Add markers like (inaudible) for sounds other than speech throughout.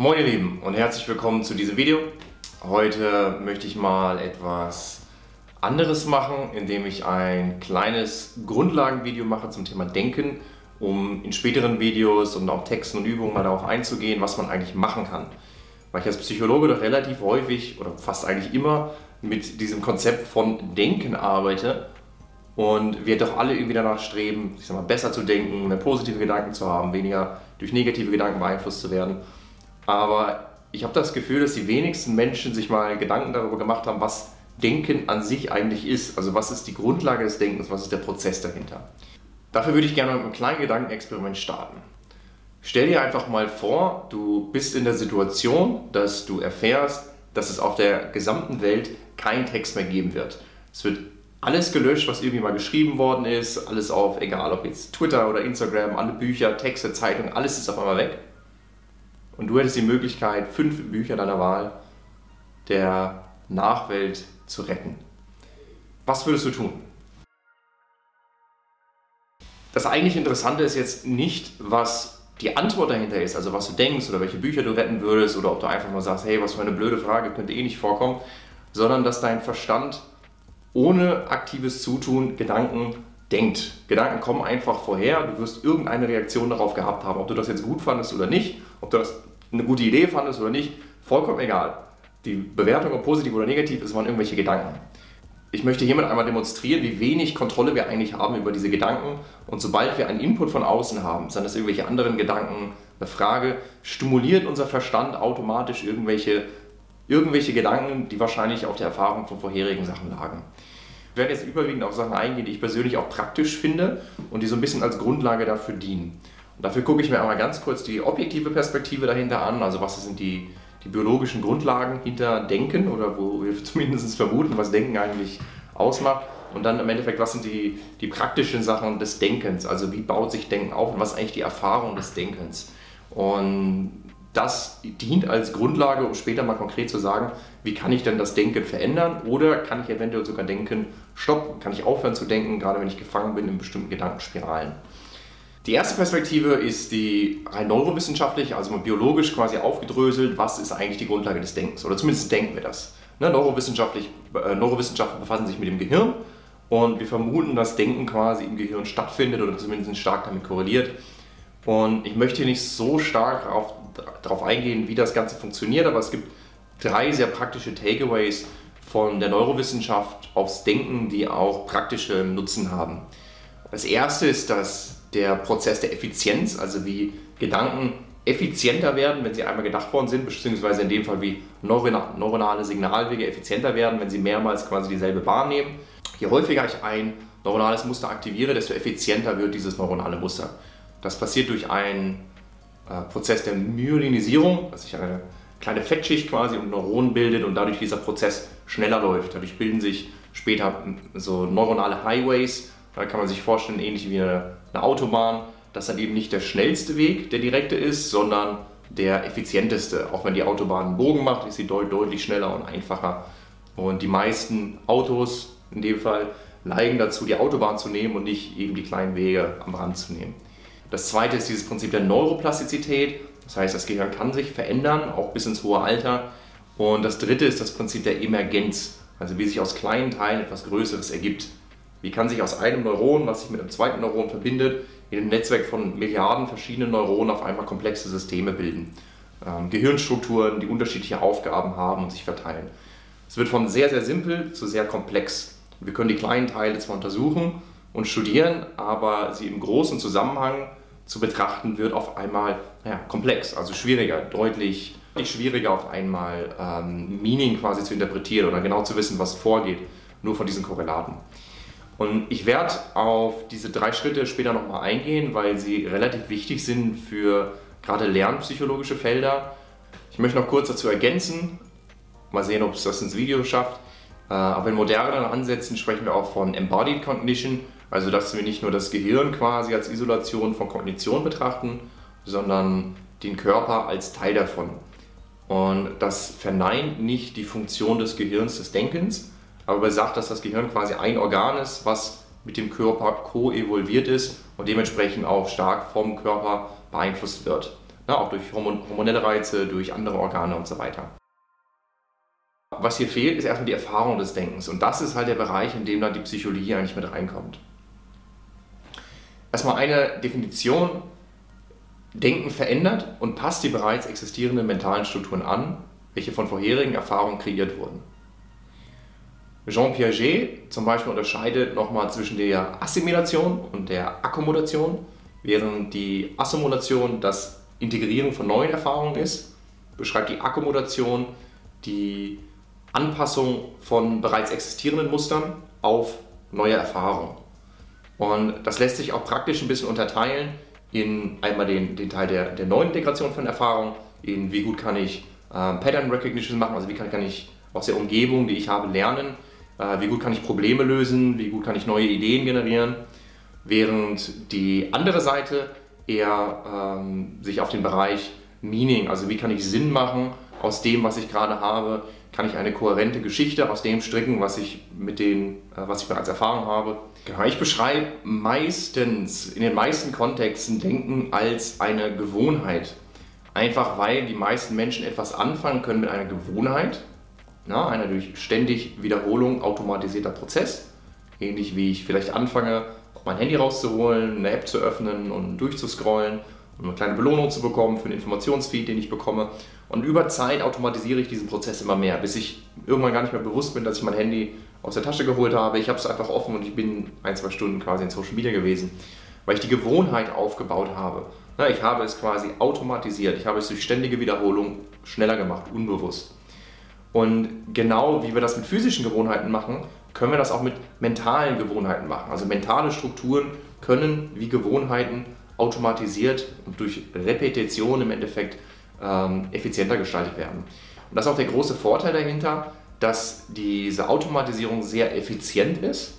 Moin ihr Lieben und herzlich willkommen zu diesem Video. Heute möchte ich mal etwas anderes machen, indem ich ein kleines Grundlagenvideo mache zum Thema Denken, um in späteren Videos und auch Texten und Übungen mal darauf einzugehen, was man eigentlich machen kann. Weil ich als Psychologe doch relativ häufig oder fast eigentlich immer mit diesem Konzept von Denken arbeite und wir doch alle irgendwie danach streben, ich sag mal, besser zu denken, mehr positive Gedanken zu haben, weniger durch negative Gedanken beeinflusst zu werden. Aber ich habe das Gefühl, dass die wenigsten Menschen sich mal Gedanken darüber gemacht haben, was Denken an sich eigentlich ist. Also was ist die Grundlage des Denkens, was ist der Prozess dahinter. Dafür würde ich gerne mit einem kleinen Gedankenexperiment starten. Stell dir einfach mal vor, du bist in der Situation, dass du erfährst, dass es auf der gesamten Welt keinen Text mehr geben wird. Es wird alles gelöscht, was irgendwie mal geschrieben worden ist, alles auf, egal ob jetzt Twitter oder Instagram, alle Bücher, Texte, Zeitungen, alles ist auf einmal weg. Und du hättest die Möglichkeit, fünf Bücher deiner Wahl der Nachwelt zu retten. Was würdest du tun? Das eigentlich Interessante ist jetzt nicht, was die Antwort dahinter ist, also was du denkst oder welche Bücher du retten würdest oder ob du einfach nur sagst, hey, was für eine blöde Frage, könnte eh nicht vorkommen, sondern dass dein Verstand ohne aktives Zutun Gedanken denkt. Gedanken kommen einfach vorher, du wirst irgendeine Reaktion darauf gehabt haben, ob du das jetzt gut fandest oder nicht, ob du das eine gute Idee fandest oder nicht, vollkommen egal. Die Bewertung, ob positiv oder negativ ist, waren irgendwelche Gedanken. Ich möchte hiermit einmal demonstrieren, wie wenig Kontrolle wir eigentlich haben über diese Gedanken. Und sobald wir einen Input von außen haben, sind das irgendwelche anderen Gedanken, eine Frage, stimuliert unser Verstand automatisch irgendwelche irgendwelche Gedanken, die wahrscheinlich auf der Erfahrung von vorherigen Sachen lagen. Ich werde jetzt überwiegend auf Sachen eingehen, die ich persönlich auch praktisch finde und die so ein bisschen als Grundlage dafür dienen. Und dafür gucke ich mir einmal ganz kurz die objektive Perspektive dahinter an, also was sind die, die biologischen Grundlagen hinter Denken oder wo wir (laughs) zumindest vermuten, was Denken eigentlich ausmacht. Und dann im Endeffekt, was sind die, die praktischen Sachen des Denkens? Also wie baut sich Denken auf und was ist eigentlich die Erfahrung des Denkens? Und das dient als Grundlage, um später mal konkret zu sagen, wie kann ich denn das Denken verändern oder kann ich eventuell sogar denken, stoppen, kann ich aufhören zu denken, gerade wenn ich gefangen bin in bestimmten Gedankenspiralen. Die erste Perspektive ist die rein neurowissenschaftliche, also biologisch quasi aufgedröselt, was ist eigentlich die Grundlage des Denkens oder zumindest denken wir das. Ne, neurowissenschaftlich, äh, Neurowissenschaften befassen sich mit dem Gehirn und wir vermuten, dass Denken quasi im Gehirn stattfindet oder zumindest stark damit korreliert. Und ich möchte nicht so stark auf darauf eingehen, wie das Ganze funktioniert, aber es gibt drei sehr praktische Takeaways von der Neurowissenschaft aufs Denken, die auch praktische Nutzen haben. Das erste ist, dass der Prozess der Effizienz, also wie Gedanken effizienter werden, wenn sie einmal gedacht worden sind, beziehungsweise in dem Fall wie neuronale Signalwege effizienter werden, wenn sie mehrmals quasi dieselbe Bahn nehmen. Je häufiger ich ein neuronales Muster aktiviere, desto effizienter wird dieses neuronale Muster. Das passiert durch einen äh, Prozess der Myelinisierung, dass sich eine kleine Fettschicht quasi um Neuronen bildet und dadurch dieser Prozess schneller läuft. Dadurch bilden sich später so neuronale Highways. Da kann man sich vorstellen, ähnlich wie eine, Autobahn, dass dann eben nicht der schnellste Weg der direkte ist, sondern der effizienteste. Auch wenn die Autobahn einen Bogen macht, ist sie deut deutlich schneller und einfacher. Und die meisten Autos in dem Fall neigen dazu, die Autobahn zu nehmen und nicht eben die kleinen Wege am Rand zu nehmen. Das zweite ist dieses Prinzip der Neuroplastizität. Das heißt, das Gehirn kann sich verändern, auch bis ins hohe Alter. Und das dritte ist das Prinzip der Emergenz. Also wie sich aus kleinen Teilen etwas Größeres ergibt. Wie kann sich aus einem Neuron, was sich mit einem zweiten Neuron verbindet, in einem Netzwerk von Milliarden verschiedenen Neuronen auf einmal komplexe Systeme bilden. Ähm, Gehirnstrukturen, die unterschiedliche Aufgaben haben und sich verteilen. Es wird von sehr, sehr simpel zu sehr komplex. Wir können die kleinen Teile zwar untersuchen und studieren, aber sie im großen Zusammenhang zu betrachten, wird auf einmal ja, komplex, also schwieriger, deutlich schwieriger auf einmal ähm, Meaning quasi zu interpretieren oder genau zu wissen, was vorgeht, nur von diesen Korrelaten. Und ich werde auf diese drei Schritte später nochmal eingehen, weil sie relativ wichtig sind für gerade lernpsychologische Felder. Ich möchte noch kurz dazu ergänzen, mal sehen, ob es das ins Video schafft. Äh, aber in moderneren Ansätzen sprechen wir auch von Embodied Cognition, also dass wir nicht nur das Gehirn quasi als Isolation von Kognition betrachten, sondern den Körper als Teil davon. Und das verneint nicht die Funktion des Gehirns des Denkens, aber besagt, dass das Gehirn quasi ein Organ ist, was mit dem Körper co-evolviert ist und dementsprechend auch stark vom Körper beeinflusst wird. Ne, auch durch hormonelle Reize, durch andere Organe und so weiter. Was hier fehlt, ist erstmal die Erfahrung des Denkens. Und das ist halt der Bereich, in dem dann die Psychologie eigentlich mit reinkommt. Erstmal eine Definition. Denken verändert und passt die bereits existierenden mentalen Strukturen an, welche von vorherigen Erfahrungen kreiert wurden. Jean Piaget zum Beispiel unterscheidet nochmal zwischen der Assimilation und der Akkommodation, während die Assimilation das Integrieren von neuen Erfahrungen ist, beschreibt die Akkommodation die Anpassung von bereits existierenden Mustern auf neue Erfahrungen. Und das lässt sich auch praktisch ein bisschen unterteilen in einmal den, den Teil der, der neuen Integration von Erfahrungen, in wie gut kann ich äh, Pattern Recognition machen, also wie kann, kann ich aus der Umgebung, die ich habe, lernen, wie gut kann ich Probleme lösen, wie gut kann ich neue Ideen generieren, während die andere Seite eher ähm, sich auf den Bereich Meaning, also wie kann ich Sinn machen aus dem, was ich gerade habe, kann ich eine kohärente Geschichte aus dem stricken, was ich mit den, äh, was ich bereits erfahren habe. Genau, ich beschreibe meistens, in den meisten Kontexten Denken als eine Gewohnheit. Einfach weil die meisten Menschen etwas anfangen können mit einer Gewohnheit, na, einer durch ständig Wiederholung automatisierter Prozess. Ähnlich wie ich vielleicht anfange, mein Handy rauszuholen, eine App zu öffnen und durchzuscrollen um eine kleine Belohnung zu bekommen für den Informationsfeed, den ich bekomme. Und über Zeit automatisiere ich diesen Prozess immer mehr, bis ich irgendwann gar nicht mehr bewusst bin, dass ich mein Handy aus der Tasche geholt habe. Ich habe es einfach offen und ich bin ein, zwei Stunden quasi in Social Media gewesen, weil ich die Gewohnheit aufgebaut habe. Ich habe es quasi automatisiert. Ich habe es durch ständige Wiederholung schneller gemacht, unbewusst. Und genau wie wir das mit physischen Gewohnheiten machen, können wir das auch mit mentalen Gewohnheiten machen. Also mentale Strukturen können wie Gewohnheiten automatisiert und durch Repetition im Endeffekt ähm, effizienter gestaltet werden. Und das ist auch der große Vorteil dahinter, dass diese Automatisierung sehr effizient ist.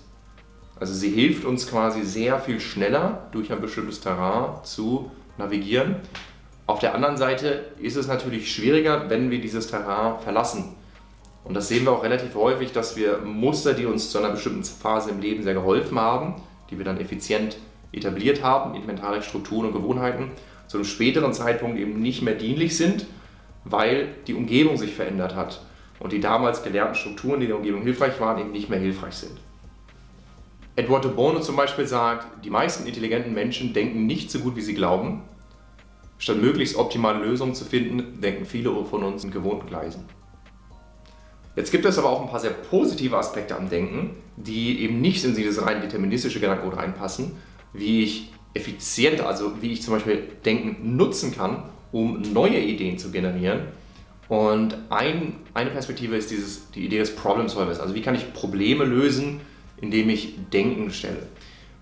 Also sie hilft uns quasi sehr viel schneller durch ein bestimmtes Terrain zu navigieren. Auf der anderen Seite ist es natürlich schwieriger, wenn wir dieses Terrain verlassen. Und das sehen wir auch relativ häufig, dass wir Muster, die uns zu einer bestimmten Phase im Leben sehr geholfen haben, die wir dann effizient etabliert haben in mentale Strukturen und Gewohnheiten, zu einem späteren Zeitpunkt eben nicht mehr dienlich sind, weil die Umgebung sich verändert hat und die damals gelernten Strukturen, die in der Umgebung hilfreich waren, eben nicht mehr hilfreich sind. Edward de Bono zum Beispiel sagt, die meisten intelligenten Menschen denken nicht so gut, wie sie glauben. Statt möglichst optimale Lösungen zu finden, denken viele von uns in gewohnten Gleisen. Jetzt gibt es aber auch ein paar sehr positive Aspekte am Denken, die eben nicht in dieses rein deterministische Gedankengut reinpassen, wie ich effizient, also wie ich zum Beispiel Denken nutzen kann, um neue Ideen zu generieren. Und ein, eine Perspektive ist dieses, die Idee des Problem Solvers. Also wie kann ich Probleme lösen, indem ich Denken stelle.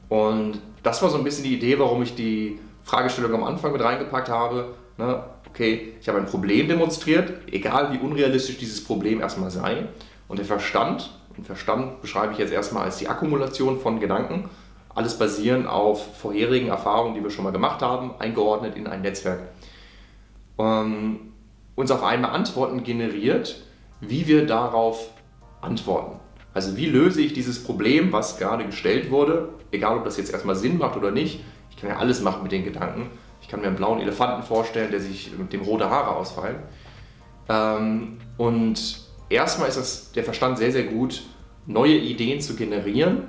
Und das war so ein bisschen die Idee, warum ich die Fragestellung am Anfang mit reingepackt habe. Ne? Okay, ich habe ein Problem demonstriert, egal wie unrealistisch dieses Problem erstmal sei. Und der Verstand, und Verstand beschreibe ich jetzt erstmal als die Akkumulation von Gedanken, alles basierend auf vorherigen Erfahrungen, die wir schon mal gemacht haben, eingeordnet in ein Netzwerk. Ähm, uns auf einmal Antworten generiert, wie wir darauf antworten. Also wie löse ich dieses Problem, was gerade gestellt wurde, egal ob das jetzt erstmal Sinn macht oder nicht. Ich kann ja alles machen mit den Gedanken. Ich kann mir einen blauen Elefanten vorstellen, der sich mit dem rote Haare ausfallen. Ähm, und erstmal ist es der Verstand sehr, sehr gut, neue Ideen zu generieren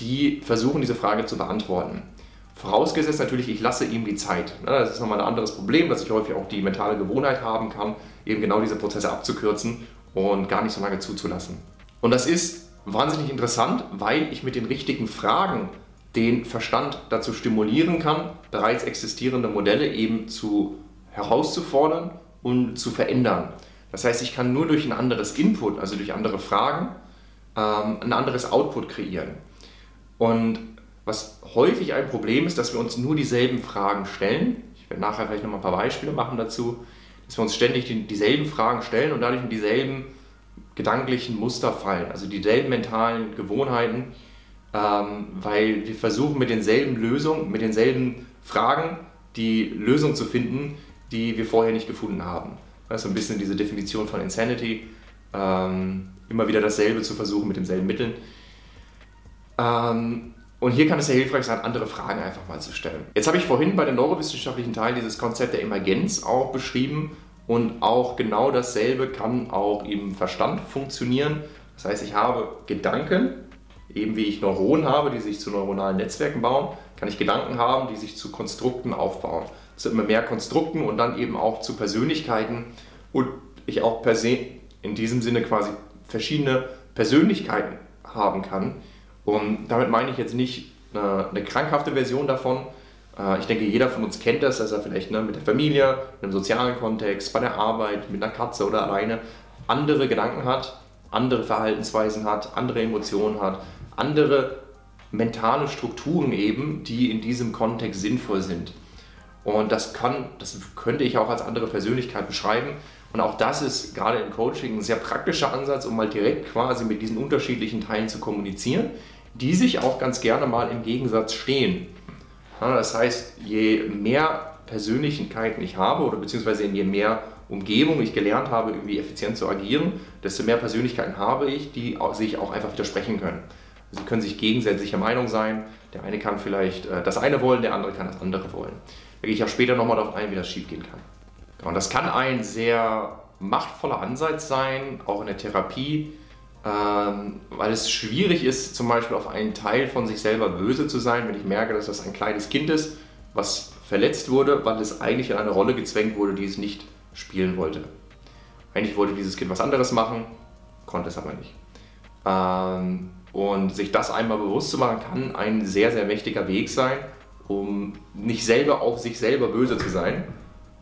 die versuchen, diese Frage zu beantworten. Vorausgesetzt natürlich, ich lasse ihm die Zeit. Das ist nochmal ein anderes Problem, dass ich häufig auch die mentale Gewohnheit haben kann, eben genau diese Prozesse abzukürzen und gar nicht so lange zuzulassen. Und das ist wahnsinnig interessant, weil ich mit den richtigen Fragen den Verstand dazu stimulieren kann, bereits existierende Modelle eben zu herauszufordern und zu verändern. Das heißt, ich kann nur durch ein anderes Input, also durch andere Fragen, ähm, ein anderes Output kreieren. Und was häufig ein Problem ist, dass wir uns nur dieselben Fragen stellen. Ich werde nachher vielleicht noch mal ein paar Beispiele machen dazu, dass wir uns ständig die, dieselben Fragen stellen und dadurch in dieselben gedanklichen Muster fallen, also dieselben mentalen Gewohnheiten, ähm, weil wir versuchen mit denselben Lösungen, mit denselben Fragen die Lösung zu finden, die wir vorher nicht gefunden haben. Das ist so ein bisschen diese Definition von Insanity, ähm, immer wieder dasselbe zu versuchen mit denselben Mitteln. Ähm, Und hier kann es sehr hilfreich sein, andere Fragen einfach mal zu stellen. Jetzt habe ich vorhin bei dem neurowissenschaftlichen Teil dieses Konzept der Emergenz auch beschrieben und auch genau dasselbe kann auch im Verstand funktionieren. Das heißt, ich habe Gedanken, eben wie ich Neuronen habe, die sich zu neuronalen Netzwerken bauen, kann ich Gedanken haben, die sich zu Konstrukten aufbauen. Sind immer mehr Konstrukten und dann eben auch zu Persönlichkeiten und ich auch per se in diesem Sinne quasi verschiedene Persönlichkeiten haben kann. Und damit meine ich jetzt nicht eine, eine krankhafte Version davon. Äh, ich denke, jeder von uns kennt das, dass er vielleicht ne, mit der Familie, einem sozialen Kontext, bei der Arbeit, mit einer Katze oder alleine andere Gedanken hat, andere Verhaltensweisen hat, andere Emotionen hat, andere mentale Strukturen eben, die in diesem Kontext sinnvoll sind. Und das kann, das könnte ich auch als andere Persönlichkeit beschreiben. Und auch das ist gerade im Coaching ein sehr praktischer Ansatz, um mal direkt quasi mit diesen unterschiedlichen Teilen zu kommunizieren, die sich auch ganz gerne mal im Gegensatz stehen. das heißt, je mehr Persönlichkeiten ich habe oder beziehungsweise je mehr Umgebung ich gelernt habe, irgendwie effizient zu agieren, desto mehr Persönlichkeiten habe ich, die sich auch einfach widersprechen können. Sie können sich gegensätzlicher Meinung sein. Der eine kann vielleicht äh, das eine wollen, der andere kann das andere wollen. Da gehe ich auch später nochmal darauf ein, wie das schiefgehen kann. Und das kann ein sehr machtvoller Ansatz sein, auch in der Therapie, ähm, weil es schwierig ist, zum Beispiel auf einen Teil von sich selber böse zu sein, wenn ich merke, dass das ein kleines Kind ist, was verletzt wurde, weil es eigentlich in eine Rolle gezwängt wurde, die es nicht spielen wollte. Eigentlich wollte dieses Kind was anderes machen, konnte es aber nicht. Ähm, und sich das einmal bewusst zu machen, kann ein sehr, sehr mächtiger Weg sein, um nicht selber auf sich selber böse zu sein,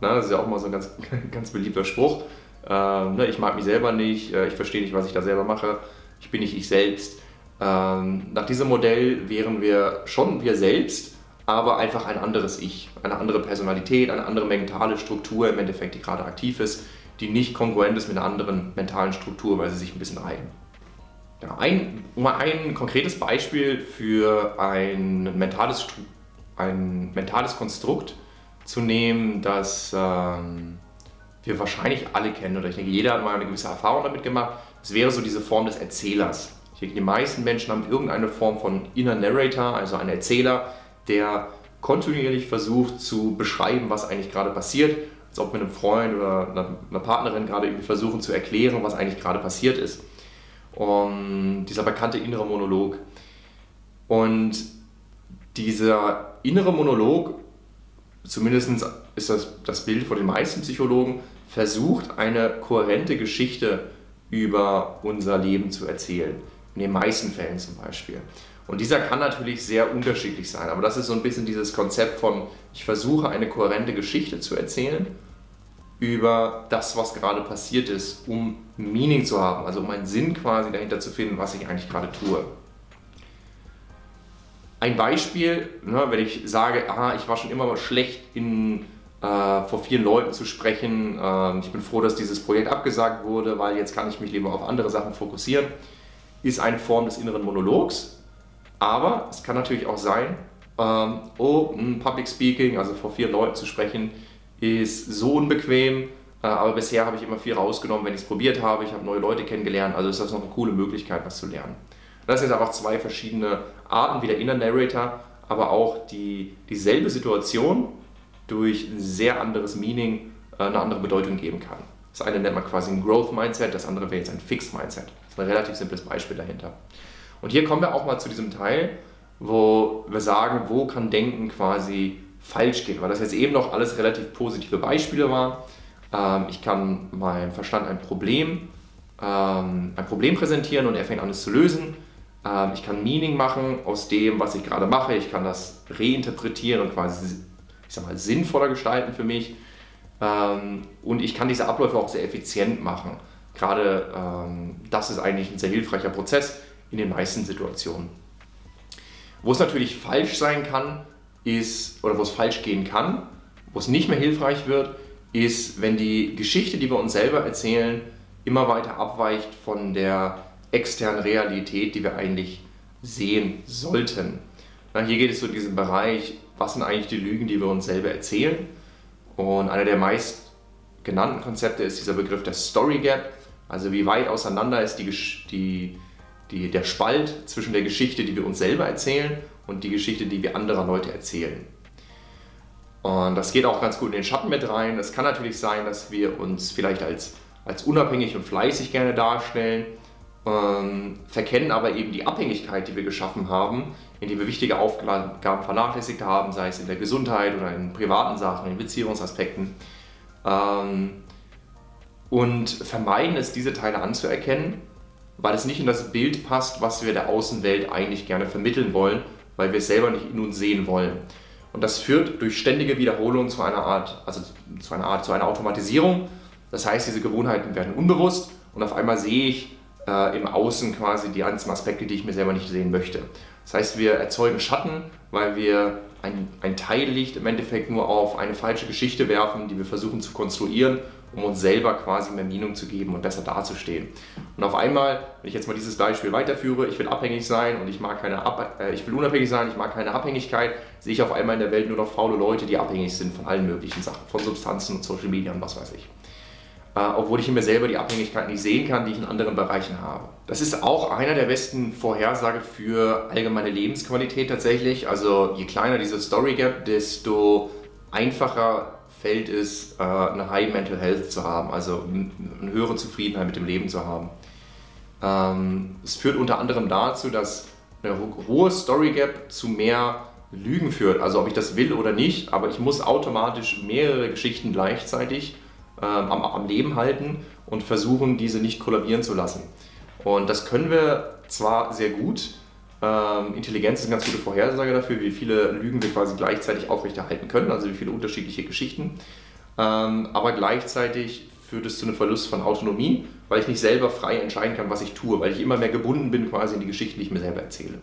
na, das ist ja auch mal so ein ganz, (laughs) ganz beliebter Spruch. Ähm, ne, ich mag mich selber nicht, äh, ich verstehe nicht, was ich da selber mache, ich bin nicht ich selbst. Ähm, nach diesem Modell wären wir schon wir selbst, aber einfach ein anderes Ich, eine andere Personalität, eine andere mentale Struktur im Endeffekt, die gerade aktiv ist, die nicht kongruent ist mit einer anderen mentalen Struktur, weil sie sich ein bisschen reiben. Ja, ein, mal ein konkretes Beispiel für ein mentales, ein mentales Konstrukt zu nehmen, das ähm, wir wahrscheinlich alle kennen oder ich denke, jeder hat mal eine gewisse Erfahrung damit gemacht. Es wäre so diese Form des Erzählers. Ich denke, die meisten Menschen haben irgendeine Form von Inner Narrator, also einen Erzähler, der kontinuierlich versucht zu beschreiben, was eigentlich gerade passiert, als ob mit einem Freund oder einer Partnerin gerade irgendwie versuchen zu erklären, was eigentlich gerade passiert ist. Und dieser bekannte innere Monolog. Und dieser innere Monolog zumindest ist das das Bild von den meisten Psychologen, versucht eine kohärente Geschichte über unser Leben zu erzählen. In den meisten Fällen zum Beispiel. Und dieser kann natürlich sehr unterschiedlich sein, aber das ist so ein bisschen dieses Konzept von, ich versuche eine kohärente Geschichte zu erzählen über das, was gerade passiert ist, um Meaning zu haben, also um einen Sinn quasi dahinter zu finden, was ich eigentlich gerade tue. Ein Beispiel, ne, wenn ich sage, ah, ich war schon immer mal schlecht in, äh, vor vielen Leuten zu sprechen, äh, ich bin froh, dass dieses Projekt abgesagt wurde, weil jetzt kann ich mich lieber auf andere Sachen fokussieren, ist eine Form des inneren Monologs. Aber es kann natürlich auch sein, ähm, oh, hm, Public Speaking, also vor vielen Leuten zu sprechen, ist so unbequem, äh, aber bisher habe ich immer viel rausgenommen, wenn ich es probiert habe. Ich habe neue Leute kennengelernt, also ist das noch eine coole Möglichkeit, was zu lernen. Das sind einfach zwei verschiedene Arten, wie der Inner Narrator, aber auch die, dieselbe Situation durch ein sehr anderes Meaning äh, eine andere Bedeutung geben kann. Das eine nennt man quasi ein Growth Mindset, das andere wäre jetzt ein Fixed Mindset. Das ist ein relativ simples Beispiel dahinter. Und hier kommen wir auch mal zu diesem Teil, wo wir sagen, wo kann Denken quasi falsch gehen, weil das jetzt eben noch alles relativ positive Beispiele waren. Ähm, ich kann meinem Verstand ein Problem, ähm, ein Problem präsentieren und er fängt an es zu lösen ähm, ich kann Meaning machen aus dem, was ich gerade mache. Ich kann das reinterpretieren und quasi, ich sag mal, sinnvoller gestalten für mich. Ähm, und ich kann diese Abläufe auch sehr effizient machen. Gerade ähm, das ist eigentlich ein sehr hilfreicher Prozess in den meisten Situationen. Wo es natürlich falsch sein kann, ist, oder wo es falsch gehen kann, wo es nicht mehr hilfreich wird, ist, wenn die Geschichte, die wir uns selber erzählen, immer weiter abweicht von der externen Realität, die wir eigentlich sehen sollten. Na, hier geht es so in diesem Bereich, was sind eigentlich die Lügen, die wir uns selber erzählen. Und einer der meist genannten Konzepte ist dieser Begriff der Story Gap, also wie weit auseinander ist die, die, die, der Spalt zwischen der Geschichte, die wir uns selber erzählen und die Geschichte, die wir anderer Leute erzählen. Und das geht auch ganz gut in den Schatten mit rein. Es kann natürlich sein, dass wir uns vielleicht als, als unabhängig und fleißig gerne darstellen, ähm, verkennen aber eben die Abhängigkeit, die wir geschaffen haben, indem wir wichtige Aufgaben vernachlässigt haben, sei es in der Gesundheit oder in privaten Sachen, in Beziehungsaspekten. Ähm, und vermeiden es, diese Teile anzuerkennen, weil es nicht in das Bild passt, was wir der Außenwelt eigentlich gerne vermitteln wollen, weil wir es selber nicht in uns sehen wollen. Und das führt durch ständige Wiederholung zu einer Art, also zu einer Art, zu einer Automatisierung. Das heißt, diese Gewohnheiten werden unbewusst und auf einmal sehe ich äh, im Außen quasi die ganzen Aspekte, die ich mir selber nicht sehen möchte. Das heißt, wir erzeugen Schatten, weil wir ein, ein Teillicht im Endeffekt nur auf eine falsche Geschichte werfen, die wir versuchen zu konstruieren, um uns selber quasi mehr Meinung zu geben und besser dazustehen. Und auf einmal, wenn ich jetzt mal dieses Beispiel weiterführe, ich will abhängig sein und ich mag keine Ab äh, ich will unabhängig sein, ich mag keine Abhängigkeit, sehe ich auf einmal in der Welt nur noch faule Leute, die abhängig sind von allen möglichen Sachen, von Substanzen und Social Media und was weiß ich. Äh, obwohl ich in mir selber die Abhängigkeit nicht sehen kann, die ich in anderen Bereichen habe. Das ist auch einer der besten Vorhersage für allgemeine Lebensqualität tatsächlich. Also je kleiner diese Story Gap, desto einfacher fällt es, äh, eine High Mental Health zu haben, also eine höhere Zufriedenheit mit dem Leben zu haben. Ähm, es führt unter anderem dazu, dass eine hohe Story Gap zu mehr Lügen führt. Also ob ich das will oder nicht, aber ich muss automatisch mehrere Geschichten gleichzeitig ähm, am, am Leben halten und versuchen, diese nicht kollabieren zu lassen. Und das können wir zwar sehr gut, ähm, Intelligenz ist eine ganz gute Vorhersage dafür, wie viele Lügen wir quasi gleichzeitig aufrechterhalten können, also wie viele unterschiedliche Geschichten. Ähm, aber gleichzeitig führt es zu einem Verlust von Autonomie, weil ich nicht selber frei entscheiden kann, was ich tue, weil ich immer mehr gebunden bin quasi in die Geschichten, die ich mir selber erzähle.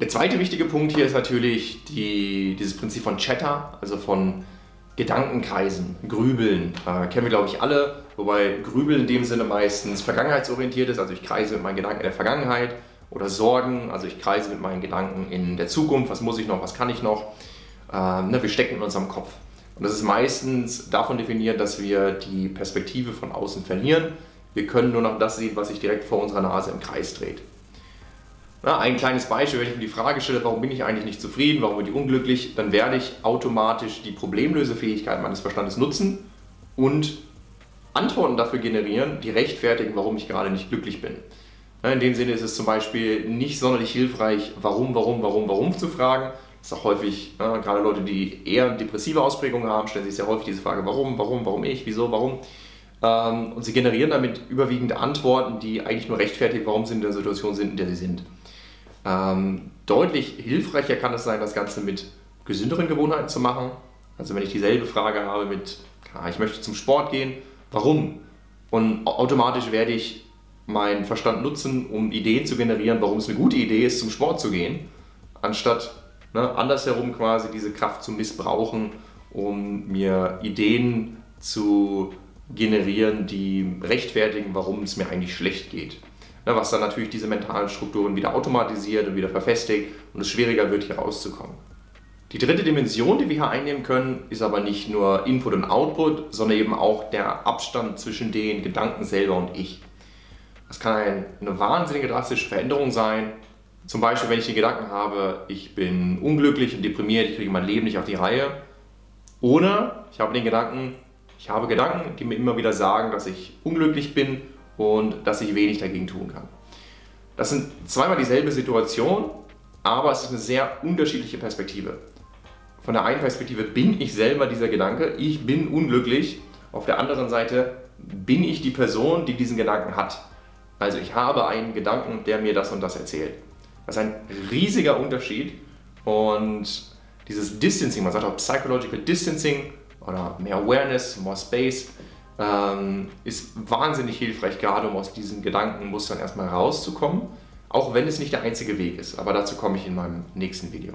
Der zweite wichtige Punkt hier ist natürlich die, dieses Prinzip von Chatter, also von Gedankenkreisen, Grübeln, äh, kennen wir glaube ich alle, wobei Grübeln in dem Sinne meistens vergangenheitsorientiert ist, also ich kreise mit meinen Gedanken in der Vergangenheit oder Sorgen, also ich kreise mit meinen Gedanken in der Zukunft, was muss ich noch, was kann ich noch. Ähm, ne, wir stecken in unserem Kopf. Und das ist meistens davon definiert, dass wir die Perspektive von außen verlieren. Wir können nur noch das sehen, was sich direkt vor unserer Nase im Kreis dreht. Na, ein kleines Beispiel, wenn ich mir die Frage stelle, warum bin ich eigentlich nicht zufrieden, warum bin ich unglücklich, dann werde ich automatisch die Problemlösefähigkeit meines Verstandes nutzen und Antworten dafür generieren, die rechtfertigen, warum ich gerade nicht glücklich bin. In dem Sinne ist es zum Beispiel nicht sonderlich hilfreich, warum, warum, warum, warum zu fragen. Das ist auch häufig, ja, gerade Leute, die eher depressive Ausprägungen haben, stellen sich sehr häufig diese Frage, warum, warum, warum ich, wieso, warum. Ähm, und sie generieren damit überwiegend Antworten, die eigentlich nur rechtfertigen, warum sie in der Situation sind, in der sie sind. Ähm, deutlich hilfreicher kann es sein, das Ganze mit gesünderen Gewohnheiten zu machen. Also wenn ich dieselbe Frage habe mit, ja, ich möchte zum Sport gehen, warum? Und automatisch werde ich meinen Verstand nutzen, um Ideen zu generieren, warum es eine gute Idee ist, zum Sport zu gehen, anstatt ne, andersherum quasi diese Kraft zu missbrauchen, um mir Ideen zu generieren, die rechtfertigen, warum es mir eigentlich schlecht geht. Ne, was dann natürlich diese mentalen Strukturen wieder automatisiert und wieder verfestigt und es schwieriger wird, hier rauszukommen. Die dritte Dimension, die wir hier einnehmen können, ist aber nicht nur Input und Output, sondern eben auch der Abstand zwischen den Gedanken selber und ich. Das kann eine wahnsinnige drastische Veränderung sein. Zum Beispiel, wenn ich den Gedanken habe, ich bin unglücklich und deprimiert, ich kriege mein Leben nicht auf die Reihe. Oder ich habe den Gedanken, ich habe Gedanken, die mir immer wieder sagen, dass ich unglücklich bin und dass ich wenig dagegen tun kann. Das sind zweimal dieselbe Situation, aber es ist eine sehr unterschiedliche Perspektive. Von der einen Perspektive bin ich selber dieser Gedanke, ich bin unglücklich. Auf der anderen Seite bin ich die Person, die diesen Gedanken hat. Also ich habe einen Gedanken, der mir das und das erzählt. Das ist ein riesiger Unterschied und dieses Distancing, man sagt auch Psychological Distancing oder mehr Awareness, more Space, ähm, ist wahnsinnig hilfreich, gerade um aus diesen Gedankenmustern erstmal rauszukommen, auch wenn es nicht der einzige Weg ist. Aber dazu komme ich in meinem nächsten Video.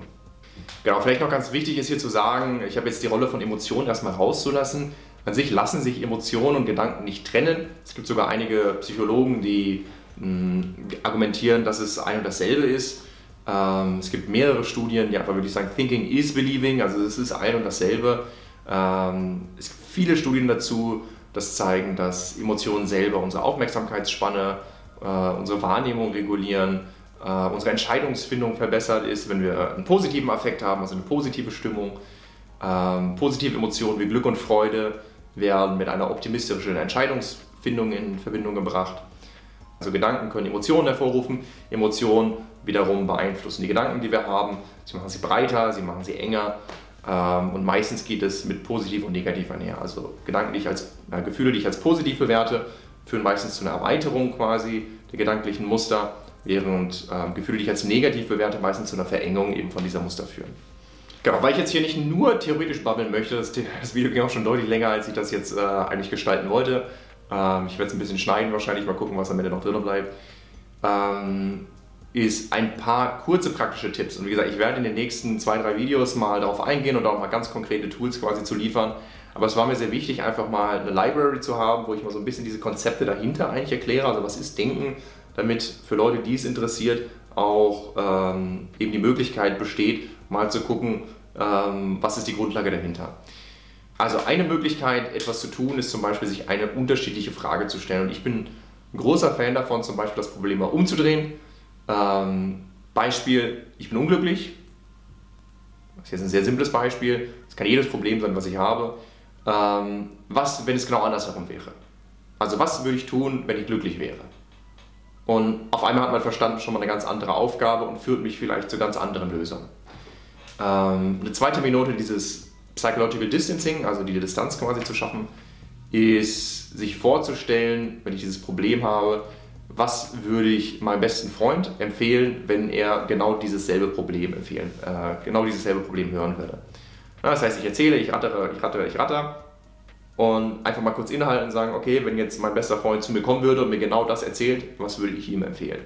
Genau, vielleicht noch ganz wichtig ist hier zu sagen, ich habe jetzt die Rolle von Emotionen erstmal rauszulassen. An sich lassen sich Emotionen und Gedanken nicht trennen. Es gibt sogar einige Psychologen, die mh, hm, argumentieren, dass es ein und dasselbe ist. Ähm, es gibt mehrere Studien, die einfach wirklich sagen, Thinking is Believing, also es ist ein und dasselbe. Ähm, es gibt viele Studien dazu, das zeigen, dass Emotionen selber unsere Aufmerksamkeitsspanne äh, unsere Wahrnehmung regulieren, äh, unsere Entscheidungsfindung verbessert ist, wenn wir einen positiven Affekt haben, also eine positive Stimmung. Ähm, positive Emotionen wie Glück und Freude werden mit einer optimistischen Entscheidungsfindung in Verbindung gebracht. Also Gedanken können Emotionen hervorrufen, Emotionen wiederum beeinflussen die Gedanken, die wir haben. Sie machen sie breiter, sie machen sie enger ähm, und meistens geht es mit positiv und negativ einher. Also Gedanken, die ich als, äh, Gefühle, die ich als positiv bewerte, führen meistens zu einer Erweiterung quasi der gedanklichen Muster, während äh, Gefühle, die ich als negativ bewerte, meistens zu einer Verengung eben von dieser Muster führen. Genau, weil ich jetzt hier nicht nur theoretisch babbeln möchte, das, das Video ging auch schon deutlich länger, als ich das jetzt äh, eigentlich gestalten wollte. Ähm, ich werde es ein bisschen schneiden wahrscheinlich, mal gucken, was am Ende noch drin bleibt. Ähm, ist ein paar kurze praktische Tipps. Und wie gesagt, ich werde in den nächsten zwei, drei Videos mal darauf eingehen und auch mal ganz konkrete Tools quasi zu liefern. Aber es war mir sehr wichtig, einfach mal eine Library zu haben, wo ich mal so ein bisschen diese Konzepte dahinter eigentlich erkläre. Also was ist Denken, damit für Leute, die es interessiert, auch ähm, eben die Möglichkeit besteht, mal zu gucken, ähm, was ist die Grundlage dahinter. Also eine Möglichkeit, etwas zu tun, ist zum Beispiel, sich eine unterschiedliche Frage zu stellen. Und ich bin ein großer Fan davon, zum Beispiel das Problem mal umzudrehen. Ähm, Beispiel, ich bin unglücklich. Das ist jetzt ein sehr simples Beispiel. Das kann jedes Problem sein, was ich habe. Ähm, was, wenn es genau andersherum wäre? Also was würde ich tun, wenn ich glücklich wäre? Und auf einmal hat mein Verstand schon mal eine ganz andere Aufgabe und führt mich vielleicht zu ganz anderen Lösungen. Ähm, eine zweite Minute dieses Psychological Distancing, also die Distanz quasi zu schaffen, ist sich vorzustellen, wenn ich dieses Problem habe, was würde ich meinem besten Freund empfehlen, wenn er genau dieses selbe Problem empfehlen, äh, genau dieses selbe Problem hören würde. Das heißt, ich erzähle, ich rattere, ich rattere, ich ratter und einfach mal kurz innehalten und sagen, okay, wenn jetzt mein bester Freund zu mir kommen würde und mir genau das erzählt, was würde ich ihm empfehlen?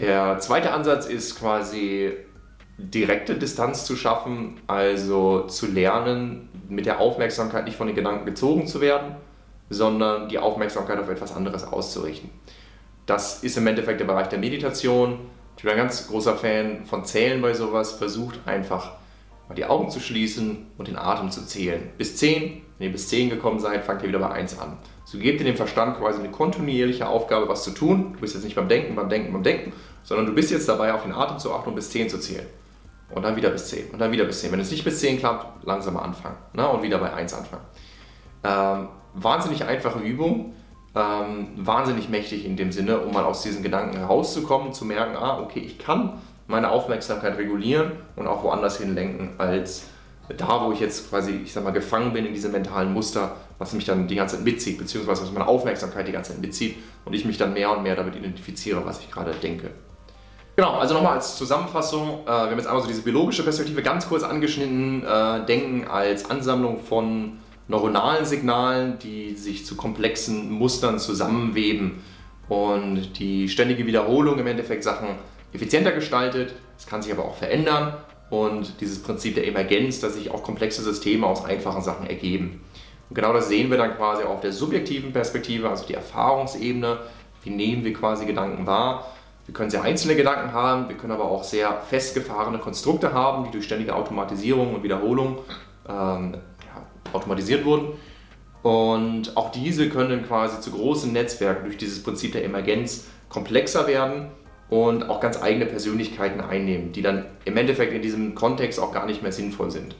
Der zweite Ansatz ist quasi direkte Distanz zu schaffen, also zu lernen, mit der Aufmerksamkeit nicht von den Gedanken gezogen zu werden, sondern die Aufmerksamkeit auf etwas anderes auszurichten. Das ist im Endeffekt der Bereich der Meditation. Ich bin ein ganz großer Fan von Zählen bei sowas. Versucht einfach mal die Augen zu schließen und den Atem zu zählen. Bis 10. Wenn ihr bis 10 gekommen seid, fangt ihr wieder bei 1 an. So gebt ihr dem Verstand quasi eine kontinuierliche Aufgabe, was zu tun. Du bist jetzt nicht beim Denken, beim Denken, beim Denken, sondern du bist jetzt dabei, auf den Atem zu achten und bis 10 zu zählen. Und dann wieder bis 10 und dann wieder bis 10. Wenn es nicht bis 10 klappt, langsamer anfangen ne? und wieder bei 1 anfangen. Ähm, wahnsinnig einfache Übung, ähm, wahnsinnig mächtig in dem Sinne, um mal aus diesen Gedanken herauszukommen, zu merken, ah, okay, ich kann meine Aufmerksamkeit regulieren und auch woanders hinlenken, als da, wo ich jetzt quasi, ich sag mal, gefangen bin in diesem mentalen Muster, was mich dann die ganze Zeit mitzieht, beziehungsweise was meine Aufmerksamkeit die ganze Zeit mitzieht und ich mich dann mehr und mehr damit identifiziere, was ich gerade denke. Genau, also nochmal als Zusammenfassung, äh, wir haben jetzt einmal so diese biologische Perspektive ganz kurz angeschnitten, äh, Denken als Ansammlung von neuronalen Signalen, die sich zu komplexen Mustern zusammenweben und die ständige Wiederholung im Endeffekt Sachen effizienter gestaltet. Es kann sich aber auch verändern und dieses Prinzip der Emergenz, dass sich auch komplexe Systeme aus einfachen Sachen ergeben. Und genau das sehen wir dann quasi auf der subjektiven Perspektive, also die Erfahrungsebene. Wie nehmen wir quasi Gedanken wahr? Wir können sehr einzelne Gedanken haben, wir können aber auch sehr festgefahrene Konstrukte haben, die durch ständige Automatisierung und Wiederholung ähm, automatisiert wurden. Und auch diese können quasi zu großen Netzwerken durch dieses Prinzip der Emergenz komplexer werden und auch ganz eigene Persönlichkeiten einnehmen, die dann im Endeffekt in diesem Kontext auch gar nicht mehr sinnvoll sind.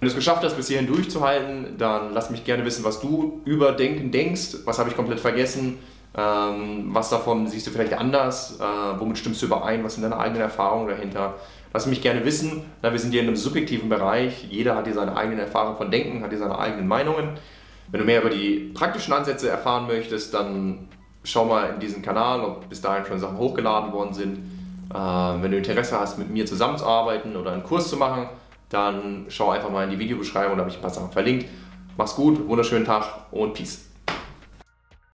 Wenn du es geschafft hast, bis hierhin durchzuhalten, dann lass mich gerne wissen, was du über Denken denkst. Was habe ich komplett vergessen? Ähm, was davon siehst du vielleicht anders? Äh, womit stimmst du überein? Was sind deine eigenen Erfahrungen dahinter? Lass mich gerne wissen. Na, wir sind hier in einem subjektiven Bereich. Jeder hat hier seine eigenen Erfahrungen von Denken, hat hier seine eigenen Meinungen. Wenn du mehr über die praktischen Ansätze erfahren möchtest, dann schau mal in diesen Kanal, ob bis dahin schon Sachen hochgeladen worden sind. Äh, wenn du Interesse hast, mit mir zusammenzuarbeiten oder einen Kurs zu machen, dann schau einfach mal in die Videobeschreibung, da habe ich ein paar Sachen verlinkt. Mach's gut, wunderschönen Tag und Peace.